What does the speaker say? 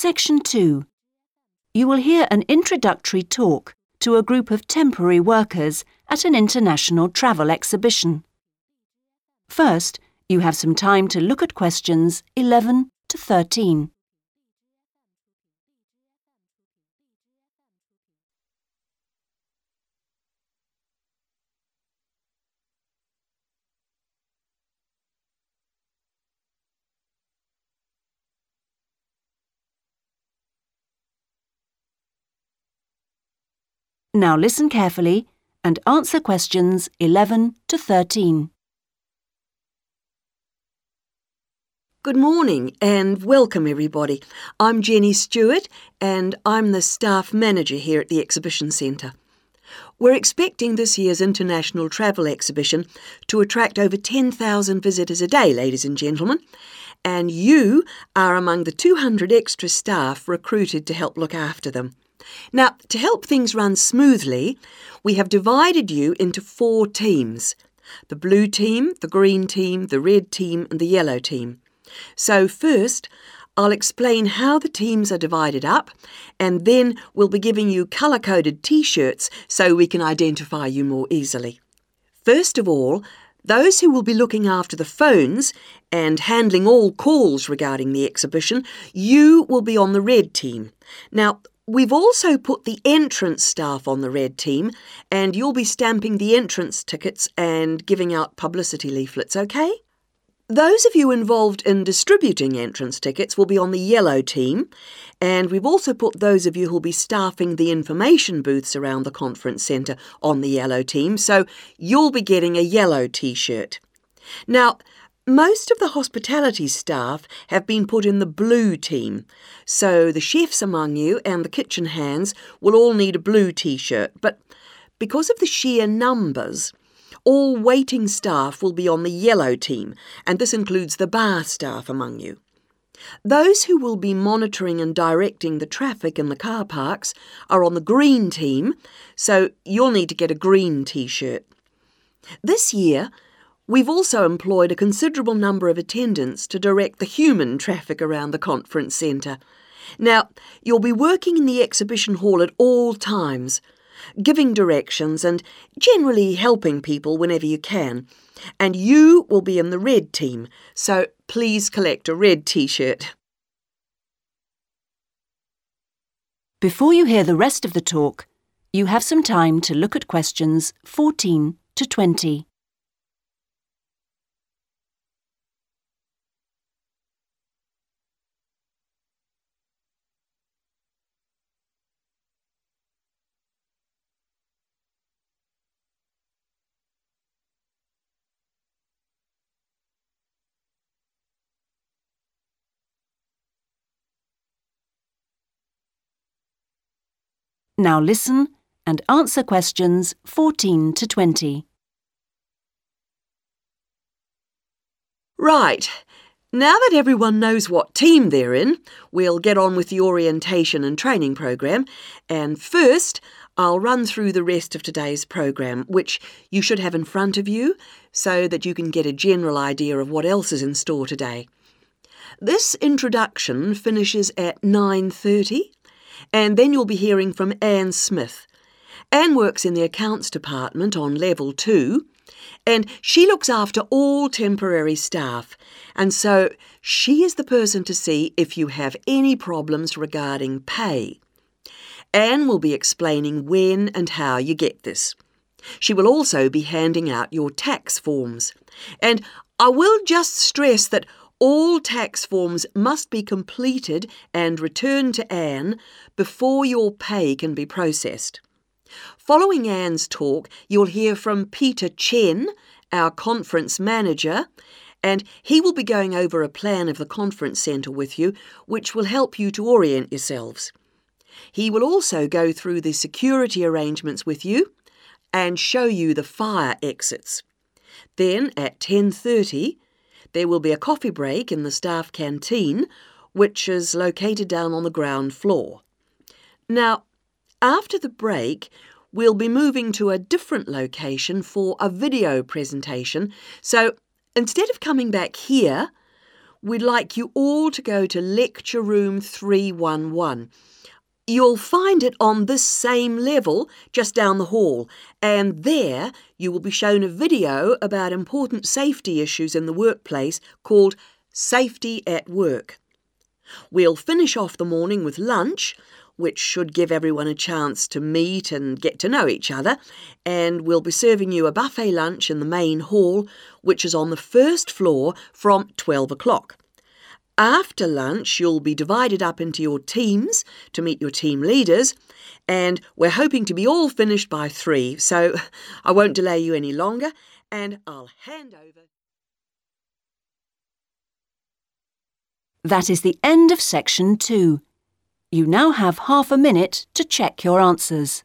Section 2. You will hear an introductory talk to a group of temporary workers at an international travel exhibition. First, you have some time to look at questions 11 to 13. Now listen carefully and answer questions 11 to 13. Good morning and welcome everybody. I'm Jenny Stewart and I'm the staff manager here at the Exhibition Centre. We're expecting this year's International Travel Exhibition to attract over 10,000 visitors a day, ladies and gentlemen, and you are among the 200 extra staff recruited to help look after them. Now, to help things run smoothly, we have divided you into four teams the blue team, the green team, the red team, and the yellow team. So, first, I'll explain how the teams are divided up, and then we'll be giving you colour coded t shirts so we can identify you more easily. First of all, those who will be looking after the phones and handling all calls regarding the exhibition, you will be on the red team. Now, We've also put the entrance staff on the red team, and you'll be stamping the entrance tickets and giving out publicity leaflets, okay? Those of you involved in distributing entrance tickets will be on the yellow team, and we've also put those of you who'll be staffing the information booths around the conference centre on the yellow team, so you'll be getting a yellow t shirt. Now, most of the hospitality staff have been put in the blue team, so the chefs among you and the kitchen hands will all need a blue t shirt. But because of the sheer numbers, all waiting staff will be on the yellow team, and this includes the bar staff among you. Those who will be monitoring and directing the traffic in the car parks are on the green team, so you'll need to get a green t shirt. This year, We've also employed a considerable number of attendants to direct the human traffic around the conference centre. Now, you'll be working in the exhibition hall at all times, giving directions and generally helping people whenever you can. And you will be in the red team, so please collect a red t shirt. Before you hear the rest of the talk, you have some time to look at questions 14 to 20. Now listen and answer questions 14 to 20. Right. Now that everyone knows what team they're in, we'll get on with the orientation and training program. And first, I'll run through the rest of today's program, which you should have in front of you so that you can get a general idea of what else is in store today. This introduction finishes at 9:30 and then you'll be hearing from Anne Smith. Anne works in the accounts department on level two, and she looks after all temporary staff. And so she is the person to see if you have any problems regarding pay. Anne will be explaining when and how you get this. She will also be handing out your tax forms. And I will just stress that all tax forms must be completed and returned to Anne before your pay can be processed. Following Anne's talk, you'll hear from Peter Chen, our conference manager, and he will be going over a plan of the conference centre with you, which will help you to orient yourselves. He will also go through the security arrangements with you and show you the fire exits. Then at 10:30, there will be a coffee break in the staff canteen, which is located down on the ground floor. Now, after the break, we'll be moving to a different location for a video presentation. So instead of coming back here, we'd like you all to go to lecture room 311. You'll find it on this same level just down the hall, and there you will be shown a video about important safety issues in the workplace called Safety at Work. We'll finish off the morning with lunch, which should give everyone a chance to meet and get to know each other, and we'll be serving you a buffet lunch in the main hall, which is on the first floor from 12 o'clock. After lunch, you'll be divided up into your teams to meet your team leaders, and we're hoping to be all finished by three, so I won't delay you any longer, and I'll hand over. That is the end of section two. You now have half a minute to check your answers.